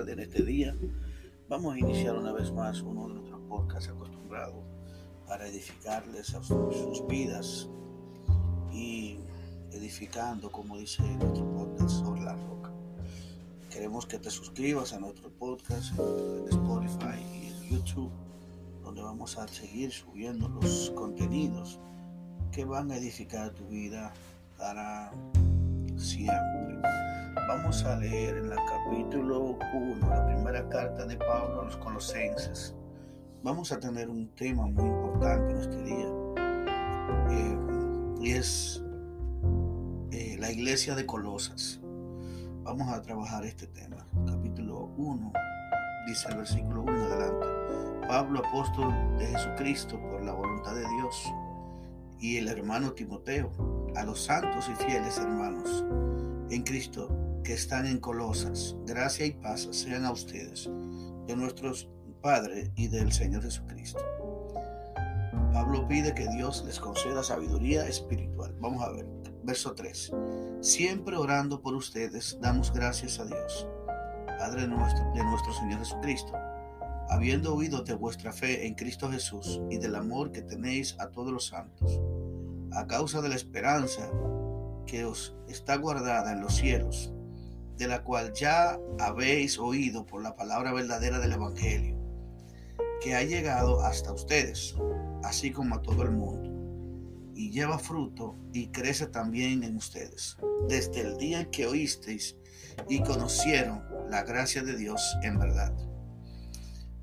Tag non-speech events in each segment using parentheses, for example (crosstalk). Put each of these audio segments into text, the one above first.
en este día. Vamos a iniciar una vez más uno de nuestros podcasts acostumbrados para edificarles a sus vidas y edificando, como dice nuestro podcast, sobre la roca. Queremos que te suscribas a nuestro podcast en Spotify y en YouTube, donde vamos a seguir subiendo los contenidos que van a edificar tu vida para siempre. Vamos a leer en el capítulo 1, la primera carta de Pablo a los colosenses. Vamos a tener un tema muy importante en este día. Eh, y es eh, la iglesia de Colosas. Vamos a trabajar este tema. Capítulo 1, dice el versículo 1 adelante. Pablo, apóstol de Jesucristo, por la voluntad de Dios, y el hermano Timoteo, a los santos y fieles hermanos en Cristo que están en Colosas, gracia y paz sean a ustedes, de nuestros Padre y del Señor Jesucristo. Pablo pide que Dios les conceda sabiduría espiritual. Vamos a ver, verso 3. Siempre orando por ustedes, damos gracias a Dios, Padre nuestro, de nuestro Señor Jesucristo, habiendo oído de vuestra fe en Cristo Jesús y del amor que tenéis a todos los santos, a causa de la esperanza que os está guardada en los cielos, de la cual ya habéis oído por la palabra verdadera del Evangelio, que ha llegado hasta ustedes, así como a todo el mundo, y lleva fruto y crece también en ustedes, desde el día en que oísteis y conocieron la gracia de Dios en verdad.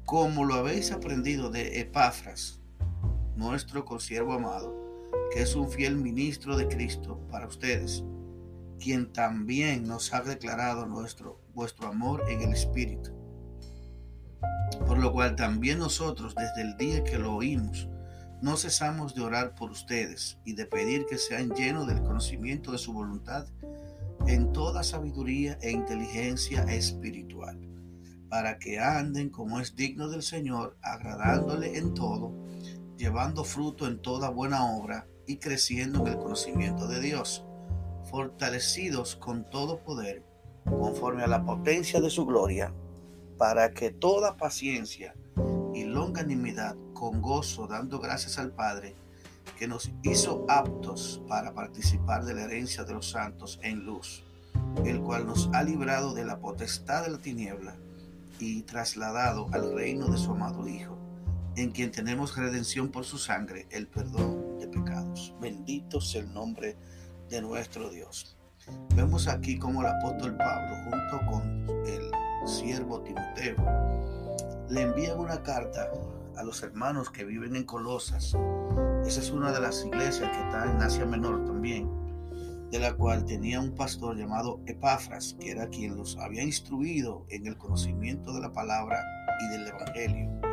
Como lo habéis aprendido de Epafras, nuestro consiervo amado, que es un fiel ministro de Cristo para ustedes, quien también nos ha declarado nuestro, vuestro amor en el Espíritu. Por lo cual también nosotros, desde el día que lo oímos, no cesamos de orar por ustedes y de pedir que sean llenos del conocimiento de su voluntad en toda sabiduría e inteligencia espiritual, para que anden como es digno del Señor, agradándole en todo, llevando fruto en toda buena obra y creciendo en el conocimiento de Dios, fortalecidos con todo poder, conforme a la potencia de su gloria, para que toda paciencia y longanimidad con gozo, dando gracias al Padre, que nos hizo aptos para participar de la herencia de los santos en luz, el cual nos ha librado de la potestad de la tiniebla y trasladado al reino de su amado Hijo, en quien tenemos redención por su sangre, el perdón pecados. Bendito sea el nombre de nuestro Dios. Vemos aquí como el apóstol Pablo, junto con el siervo Timoteo, le envían una carta a los hermanos que viven en Colosas. Esa es una de las iglesias que está en Asia Menor también, de la cual tenía un pastor llamado Epafras, que era quien los había instruido en el conocimiento de la palabra y del Evangelio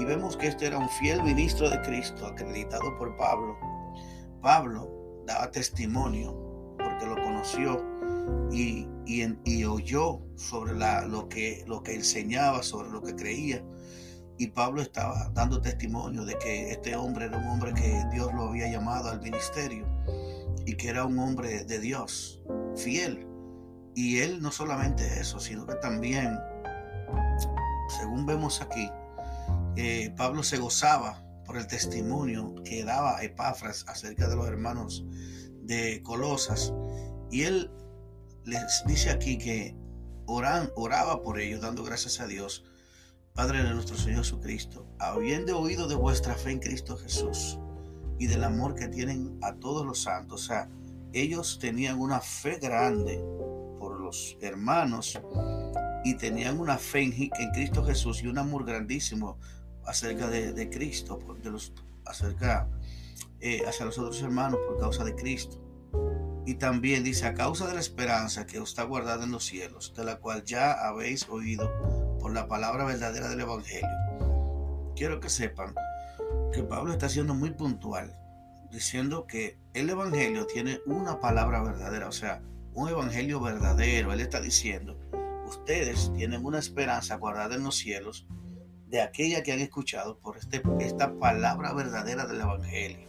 y vemos que este era un fiel ministro de Cristo, acreditado por Pablo. Pablo daba testimonio porque lo conoció y, y, oyó sobre la, lo, que, lo que enseñaba, sobre lo que creía. Y Pablo estaba dando testimonio de que este hombre era un hombre que Dios lo había llamado al ministerio y que era un hombre de Dios, fiel. Y él no solamente eso, sino que también, según vemos aquí, eh, Pablo se gozaba por el testimonio que daba Epafras acerca de los hermanos de Colosas. Y él les dice aquí que oran, oraba por ellos, dando gracias a Dios, Padre de nuestro Señor Jesucristo, habiendo oído de vuestra fe en Cristo Jesús y del amor que tienen a todos los santos. O sea, ellos tenían una fe grande por los hermanos y tenían una fe en Cristo Jesús y un amor grandísimo acerca de, Cristo, de los, acerca eh, hacia los otros hermanos por causa de Cristo. Y también dice, a causa de la esperanza que os está guardada en los cielos, de la cual ya habéis oído por la palabra verdadera del Evangelio. Quiero que sepan que Pablo está siendo muy puntual, diciendo que el Evangelio tiene una palabra verdadera, o sea, un Evangelio verdadero. Él está diciendo, ustedes tienen una esperanza guardada en los cielos de aquella que han escuchado por este, esta palabra verdadera del Evangelio,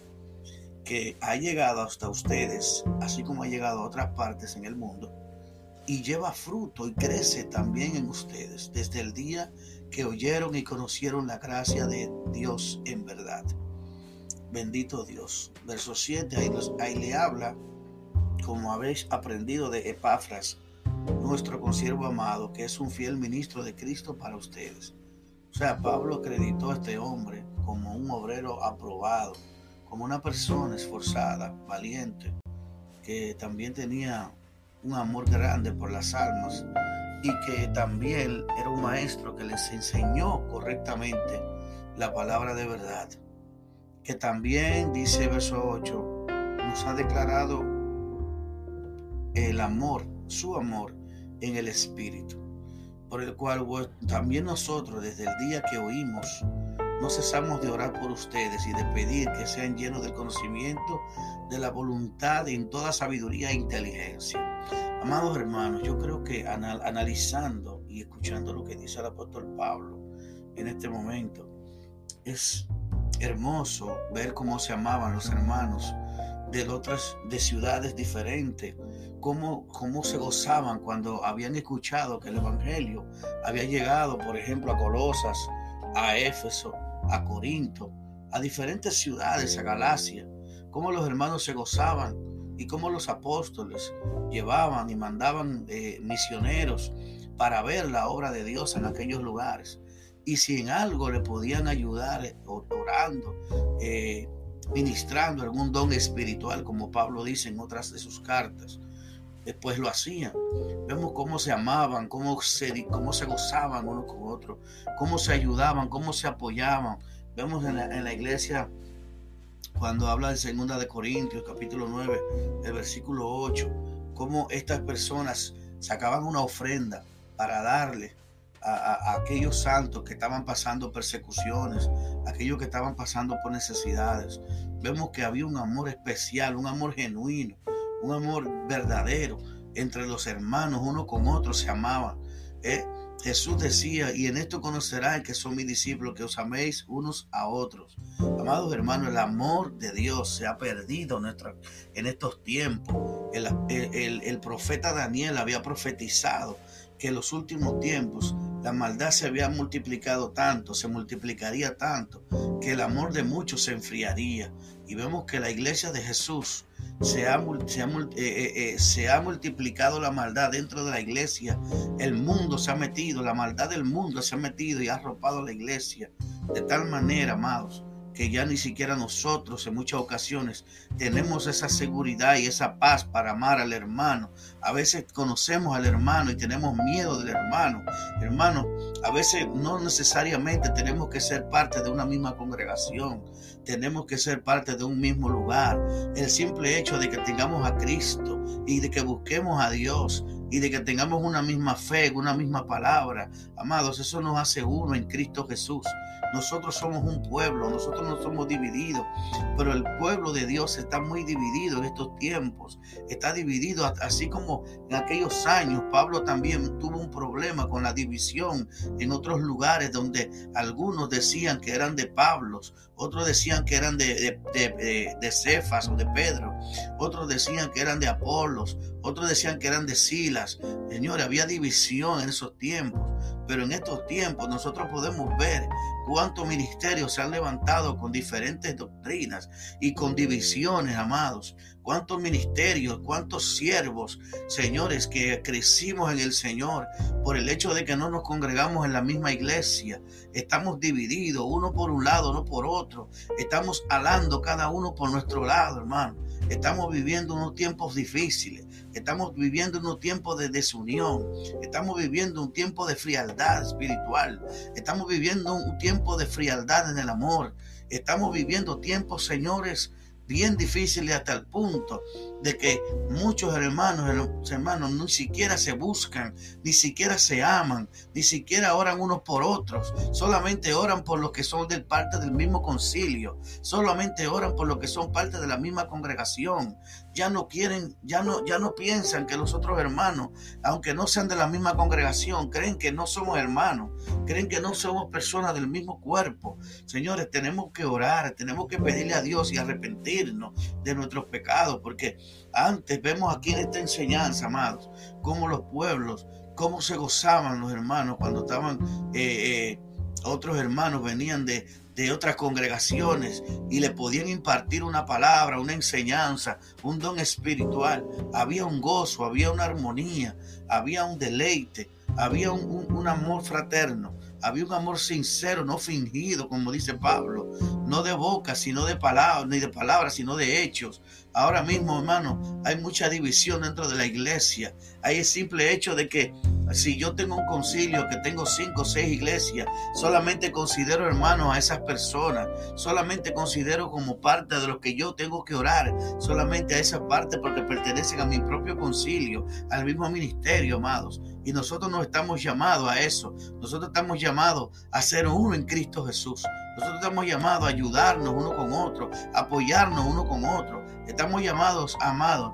que ha llegado hasta ustedes, así como ha llegado a otras partes en el mundo, y lleva fruto y crece también en ustedes desde el día que oyeron y conocieron la gracia de Dios en verdad. Bendito Dios. Verso 7, ahí, ahí le habla, como habéis aprendido de Epafras, nuestro consiervo amado, que es un fiel ministro de Cristo para ustedes. O sea, Pablo acreditó a este hombre como un obrero aprobado, como una persona esforzada, valiente, que también tenía un amor grande por las almas y que también era un maestro que les enseñó correctamente la palabra de verdad. Que también, dice verso 8, nos ha declarado el amor, su amor en el Espíritu, por el cual también nosotros desde el día que oímos, no cesamos de orar por ustedes y de pedir que sean llenos del conocimiento de la voluntad en toda sabiduría e inteligencia. Amados hermanos, yo creo que analizando y escuchando lo que dice el apóstol Pablo en este momento, es hermoso ver cómo se amaban los hermanos de otras de ciudades diferentes, cómo, cómo se gozaban cuando habían escuchado que el Evangelio había llegado, por ejemplo, a Colosas, a Éfeso, a Corinto, a diferentes ciudades, a Galacia, cómo los hermanos se gozaban y cómo los apóstoles llevaban y mandaban eh, misioneros para ver la obra de Dios en aquellos lugares. Y si en algo le podían ayudar eh, orando, eh, ministrando algún don espiritual, como Pablo dice en otras de sus cartas, después lo hacían. Vemos cómo se amaban, cómo se, cómo se gozaban uno con otro, cómo se ayudaban, cómo se apoyaban. Vemos en la, iglesia cuando habla de segunda de Corintios, capítulo 9, el versículo 8, cómo estas personas sacaban una ofrenda para darle a, aquellos santos que estaban pasando persecuciones, aquellos que estaban pasando por necesidades. Vemos que había un amor especial, un amor genuino, un amor verdadero entre los hermanos, uno con otro se amaban. ¿eh? Jesús decía, y en esto conocerán que son mis discípulos, que os améis unos a otros. Amados hermanos, el amor de Dios se ha perdido en, estos tiempos. el profeta Daniel había profetizado que en los últimos tiempos la maldad se había multiplicado tanto, se multiplicaría tanto, que el amor de muchos se enfriaría. Y vemos que la iglesia de Jesús se ha, se, ha, eh, eh, eh, se ha, multiplicado la maldad dentro de la iglesia. El mundo se ha metido, la maldad del mundo se ha metido y ha arropado la iglesia. De tal manera, amados, que ya ni siquiera nosotros en muchas ocasiones tenemos esa seguridad y esa paz para amar al hermano. A veces conocemos al hermano y tenemos miedo del hermano. Hermano, a veces no necesariamente tenemos que ser parte de una misma congregación. Tenemos que ser parte de un mismo lugar. El simple hecho de que tengamos a Cristo y de que busquemos a Dios y de que tengamos una misma fe, una misma palabra. Amados, eso nos hace uno en Cristo Jesús. Nosotros somos un pueblo, nosotros no somos divididos, pero el pueblo de Dios está muy dividido en estos tiempos. Está dividido así como en aquellos años. Pablo también tuvo un problema con la división en otros lugares donde algunos decían que eran de Pablos, otros decían que eran de, de, de, Cefas o de Pedro, otros decían que eran de Apolos, otros decían que eran de Silas. Señores, había división en esos tiempos, pero en estos tiempos nosotros podemos ver cuántos ministerios se han levantado con diferentes doctrinas y con divisiones, amados. Cuántos ministerios, cuántos siervos, señores, que crecimos en el Señor por el hecho de que no nos congregamos en la misma iglesia. Estamos divididos, uno por un lado, no por otro. Estamos alando cada uno por nuestro lado, hermano. Estamos viviendo unos tiempos difíciles. Estamos viviendo unos tiempos de desunión. Estamos viviendo un tiempo de frialdad espiritual. Estamos viviendo un tiempo de frialdad en el amor. Estamos viviendo tiempos, señores, bien difíciles hasta el punto de que muchos hermanos, hermanos, ni siquiera se buscan, ni siquiera se aman, ni siquiera oran unos por otros, solamente oran por los que son de parte del mismo concilio, solamente oran por los que son parte de la misma congregación. Ya no quieren, ya no, ya no piensan que los otros hermanos, aunque no sean de la misma congregación, creen que no somos hermanos, creen que no somos personas del mismo cuerpo. Señores, tenemos que orar, tenemos que pedirle a Dios y arrepentir de nuestros pecados, porque antes vemos aquí en esta enseñanza, amados, cómo los pueblos, cómo se gozaban los hermanos cuando estaban, eh, eh, otros hermanos venían de, de otras congregaciones y le podían impartir una palabra, una enseñanza, un don espiritual. Había un gozo, había una armonía, había un deleite, había un, amor fraterno, había un amor sincero, no fingido, como dice Pablo, no de boca, sino de palabras, ni de palabras, sino de hechos. Ahora mismo, hermano, hay mucha división dentro de la iglesia. Hay el simple hecho de que si yo tengo un concilio, que tengo cinco o seis iglesias, solamente considero hermanos a esas personas, solamente considero como parte de lo que yo tengo que orar, solamente a esa parte porque pertenecen a mi propio concilio, al mismo ministerio, amados. Y nosotros no estamos llamados a eso. Nosotros estamos llamados a ser uno en Cristo Jesús. Nosotros estamos llamados a ayudarnos uno con otro, a apoyarnos uno con otro. Estamos llamados, amados,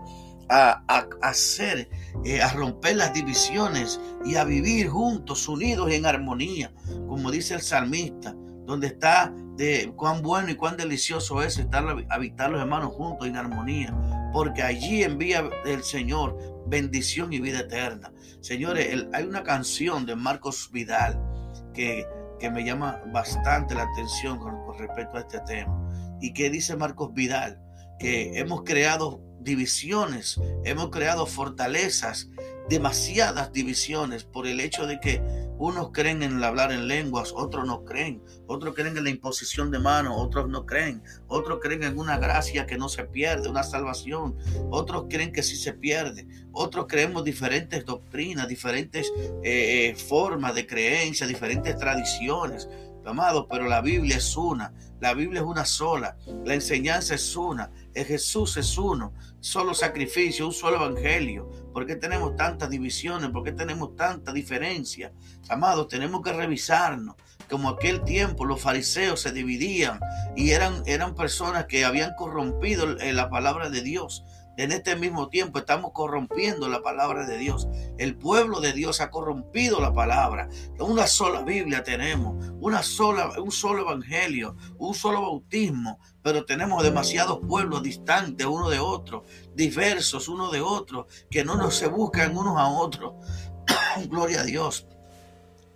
a, hacer, eh, a romper las divisiones y a vivir juntos, unidos en armonía, como dice el salmista, donde está de cuán bueno y cuán delicioso es estar habitar los hermanos juntos en armonía, porque allí envía el Señor bendición y vida eterna. Señores, hay una canción de Marcos Vidal que, que me llama bastante la atención con, respecto a este tema. ¿Y que dice Marcos Vidal? Que hemos creado divisiones, hemos creado fortalezas, demasiadas divisiones por el hecho de que unos creen en el hablar en lenguas, otros no creen, otros creen en la imposición de manos, otros no creen, otros creen en una gracia que no se pierde, una salvación, otros creen que sí se pierde, otros creemos diferentes doctrinas, diferentes eh, eh, formas de creencia, diferentes tradiciones. Amado, pero la Biblia es una, la Biblia es una sola, la enseñanza es una, Jesús es uno, solo sacrificio, un solo evangelio. ¿Por qué tenemos tantas divisiones? ¿Por qué tenemos tanta diferencia? Amados, tenemos que revisarnos. Como aquel tiempo los fariseos se dividían y eran, eran personas que habían corrompido la palabra de Dios en este mismo tiempo estamos corrompiendo la palabra de Dios. El pueblo de Dios ha corrompido la palabra. Una sola Biblia tenemos, una sola, un solo evangelio, un solo bautismo, pero tenemos demasiados pueblos distantes uno de otro, diversos uno de otro, que no nos se buscan unos a otros. (coughs) Gloria a Dios.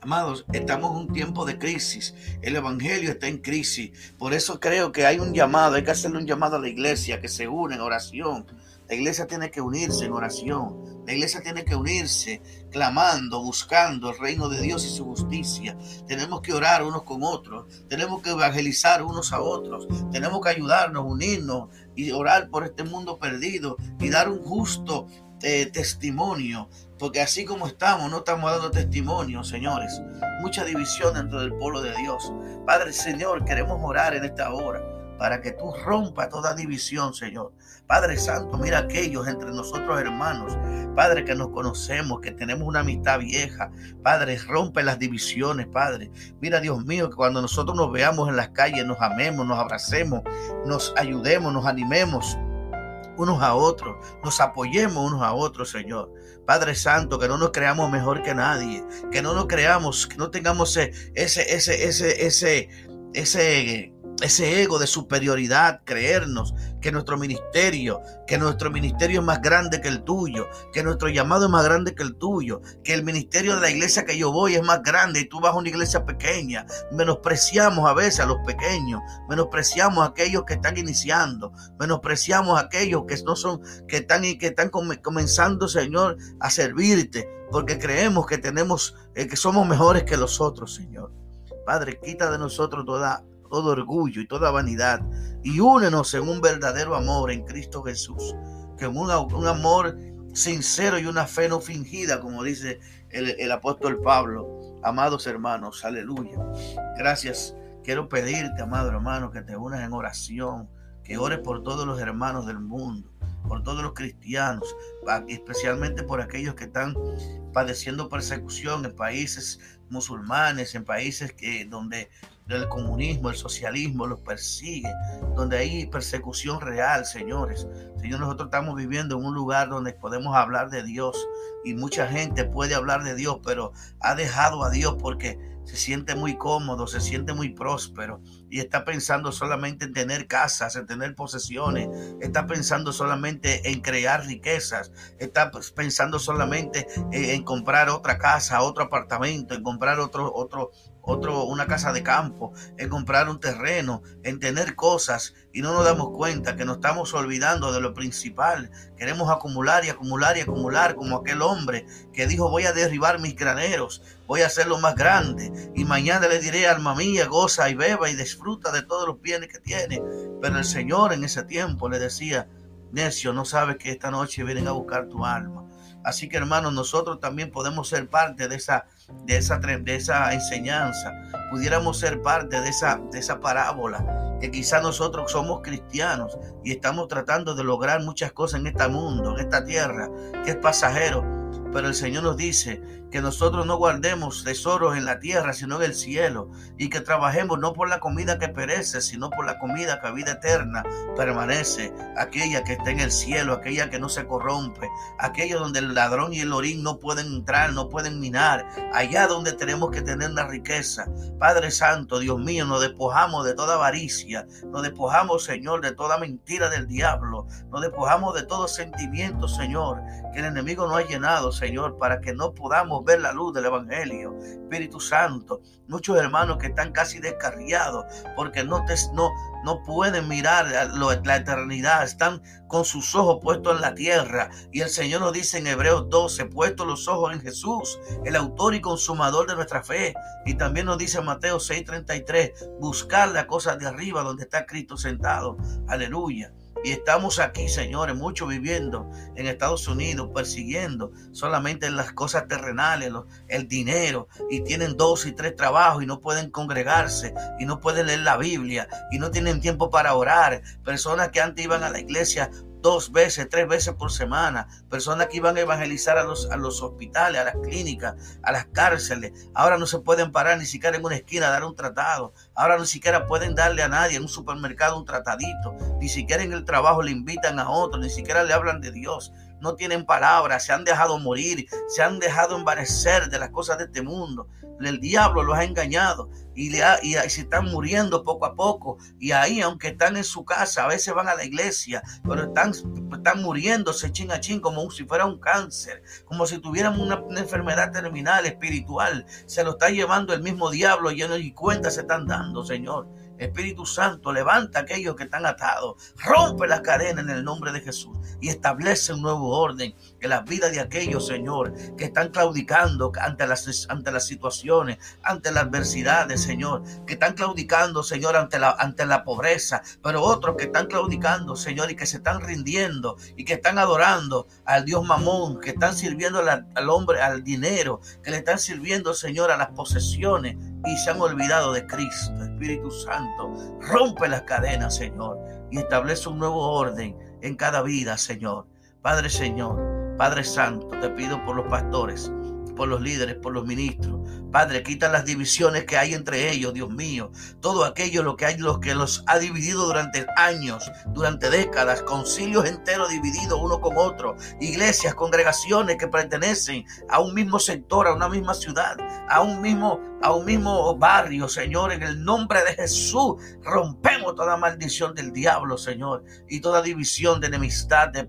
Amados, estamos en un tiempo de crisis. El Evangelio está en crisis. Por eso creo que hay un llamado, hay que hacerle un llamado a la iglesia que se une en oración la iglesia tiene que unirse en oración. La iglesia tiene que unirse clamando, buscando el reino de Dios y su justicia. Tenemos que orar unos con otros. Tenemos que evangelizar unos a otros. Tenemos que ayudarnos, unirnos y orar por este mundo perdido y dar un justo eh, testimonio. Porque así como estamos, no estamos dando testimonio, señores. Mucha división dentro del pueblo de Dios. Padre Señor, queremos orar en esta hora para que tú rompas toda división, Señor. Padre Santo, mira aquellos entre nosotros hermanos, Padre, que nos conocemos, que tenemos una amistad vieja. Padre, rompe las divisiones, Padre. Mira, Dios mío, que cuando nosotros nos veamos en las calles, nos amemos, nos abracemos, nos ayudemos, nos animemos unos a otros, nos apoyemos unos a otros, Señor. Padre Santo, que no nos creamos mejor que nadie, que no nos creamos, que no tengamos ese, ese, ese, ese, ese, ese ese ego de superioridad, creernos que nuestro ministerio, que nuestro ministerio es más grande que el tuyo, que nuestro llamado es más grande que el tuyo, que el ministerio de la iglesia que yo voy es más grande y tú vas a una iglesia pequeña. Menospreciamos a veces a los pequeños, menospreciamos a aquellos que están iniciando, menospreciamos a aquellos que no son, que están y que están comenzando, Señor, a servirte, porque creemos que tenemos, eh, que somos mejores que los otros, Señor. Padre, quita de nosotros toda todo orgullo y toda vanidad y únenos en un verdadero amor en Cristo Jesús, que un, un amor sincero y una fe no fingida, como dice el, el apóstol Pablo. Amados hermanos, aleluya. Gracias. Quiero pedirte, amado hermano, que te unas en oración, que ores por todos los hermanos del mundo, por todos los cristianos, especialmente por aquellos que están padeciendo persecución en países musulmanes, en países que, donde el comunismo, el socialismo los persigue, donde hay persecución real, señores. Señor, nosotros estamos viviendo en un lugar donde podemos hablar de Dios y mucha gente puede hablar de Dios, pero ha dejado a Dios porque se siente muy cómodo, se siente muy próspero y está pensando solamente en tener casas, en tener posesiones, está pensando solamente en crear riquezas, está pensando solamente en comprar otra casa, otro apartamento, en comprar otro, otro, otro, una casa de campo, en comprar un terreno, en tener cosas y no nos damos cuenta que nos estamos olvidando de lo principal. Queremos acumular y acumular y acumular como aquel hombre que dijo voy a derribar mis graneros, voy a hacerlo más grande y mañana le diré alma mía, goza y beba y disfruta de todos los bienes que tiene. Pero el Señor en ese tiempo le decía, necio, no sabes que esta noche vienen a buscar tu alma. Así que hermanos, nosotros también podemos ser parte de esa, de esa, de esa enseñanza. Pudiéramos ser parte de esa, de esa parábola. Que quizás nosotros somos cristianos y estamos tratando de lograr muchas cosas en este mundo, en esta tierra, que es pasajero pero el Señor nos dice que nosotros no guardemos tesoros en la tierra, sino en el cielo, y que trabajemos no por la comida que perece, sino por la comida que a vida eterna permanece, aquella que está en el cielo, aquella que no se corrompe, aquella donde el ladrón y el orín no pueden entrar, no pueden minar, allá donde tenemos que tener la riqueza. Padre Santo, Dios mío, nos despojamos de toda avaricia, nos despojamos, Señor, de toda mentira del diablo, nos despojamos de todo sentimiento, Señor, que el enemigo no ha llenado, Señor, para que no podamos ver la luz del Evangelio. Espíritu Santo, muchos hermanos que están casi descarriados porque no, te, no, no pueden mirar la eternidad, están con sus ojos puestos en la tierra. Y el Señor nos dice en Hebreos 12, puestos los ojos en Jesús, el autor y consumador de nuestra fe. Y también nos dice Mateo 6:33, buscar las cosas de arriba donde está Cristo sentado. Aleluya. Y estamos aquí, señores, muchos viviendo en Estados Unidos, persiguiendo solamente las cosas terrenales, el dinero, y tienen dos y tres trabajos y no pueden congregarse, y no pueden leer la Biblia, y no tienen tiempo para orar. Personas que antes iban a la iglesia dos veces, tres veces por semana, personas que iban a evangelizar a los, a los hospitales, a las clínicas, a las cárceles. Ahora no se pueden parar ni siquiera en una esquina a dar un tratado. Ahora ni siquiera pueden darle a nadie en un supermercado un tratadito. Ni siquiera en el trabajo le invitan a otro, ni siquiera le hablan de Dios no tienen palabras, se han dejado morir, se han dejado envanecer de las cosas de este mundo. El diablo los ha engañado y, le y, se están muriendo poco a poco. Y ahí, aunque están en su casa, a veces van a la iglesia, pero están, están muriéndose chin a chin como si fuera un cáncer, como si tuvieran una, enfermedad terminal espiritual. Se lo está llevando el mismo diablo y no ni cuenta se están dando, Señor. Espíritu Santo, levanta a aquellos que están atados, rompe las cadenas en el nombre de Jesús y establece un nuevo orden en la vida de aquellos, Señor, que están claudicando ante las, ante las situaciones, ante las adversidades, Señor, que están claudicando, Señor, ante la, ante la pobreza, pero otros que están claudicando, Señor, y que se están rindiendo y que están adorando al Dios Mamón, que están sirviendo al hombre, al dinero, que le están sirviendo, Señor, a las posesiones y se han olvidado de Cristo. Espíritu Santo, rompe las cadenas, Señor, y establece un nuevo orden en cada vida, Señor. Padre Señor, Padre Santo, te pido por los pastores, por los líderes, por los ministros. Padre, quita las divisiones que hay entre ellos, Dios mío. Todo aquello lo que hay, lo que los ha dividido durante años, durante décadas, concilios enteros divididos uno con otro, iglesias, congregaciones que pertenecen a un mismo sector, a una misma ciudad, a un mismo, a un mismo barrio, Señor. En el nombre de Jesús, rompemos toda maldición del diablo, Señor, y toda división de enemistad, de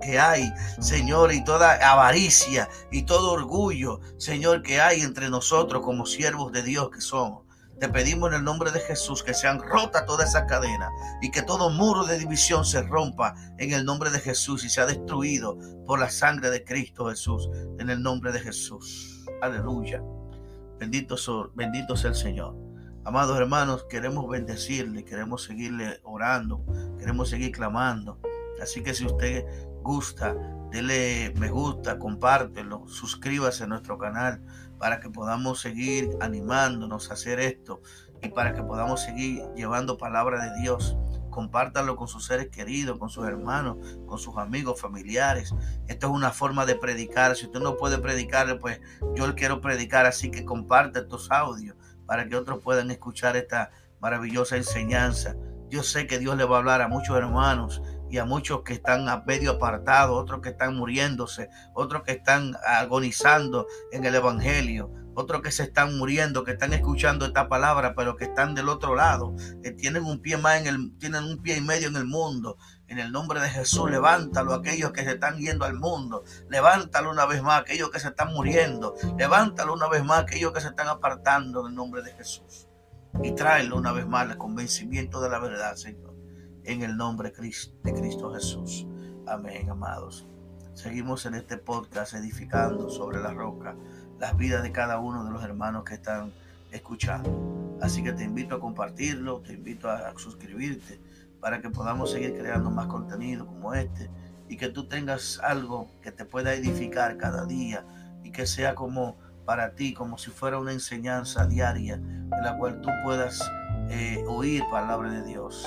que hay, Señor, y toda avaricia y todo orgullo, Señor, que hay entre nosotros como siervos de Dios que somos. Te pedimos en el nombre de Jesús que sean rota toda esa cadena y que todo muro de división se rompa en el nombre de Jesús y sea destruido por la sangre de Cristo Jesús, en el nombre de Jesús. Aleluya. Bendito, bendito sea el Señor. Amados hermanos, queremos bendecirle, queremos seguirle orando, queremos seguir clamando. Así que si usted gusta, dele me gusta, compártelo, suscríbase a nuestro canal para que podamos seguir animándonos a hacer esto y para que podamos seguir llevando palabra de Dios. Compártalo con sus seres queridos, con sus hermanos, con sus amigos, familiares. Esto es una forma de predicar. Si usted no puede predicarle, pues yo quiero predicar, así que comparte estos audios para que otros puedan escuchar esta maravillosa enseñanza. Yo sé que Dios le va a hablar a muchos hermanos y a muchos que están a medio apartados, otros que están muriéndose, otros que están agonizando en el Evangelio, otros que se están muriendo, que están escuchando esta palabra, pero que están del otro lado, que tienen un pie más en el, tienen un pie y medio en el mundo. En el nombre de Jesús, levántalo aquellos que se están yendo al mundo. Levántalo una vez más aquellos que se están muriendo. Levántalo una vez más aquellos que se están apartando del nombre de Jesús. Y tráelo una vez más el convencimiento de la verdad, Señor en el nombre de Cristo Jesús. Amén, amados. Seguimos en este podcast edificando sobre la roca las vidas de cada uno de los hermanos que están escuchando. Así que te invito a compartirlo, te invito a suscribirte para que podamos seguir creando más contenido como este y que tú tengas algo que te pueda edificar cada día y que sea como para ti, como si fuera una enseñanza diaria en la cual tú puedas eh, oír palabra de Dios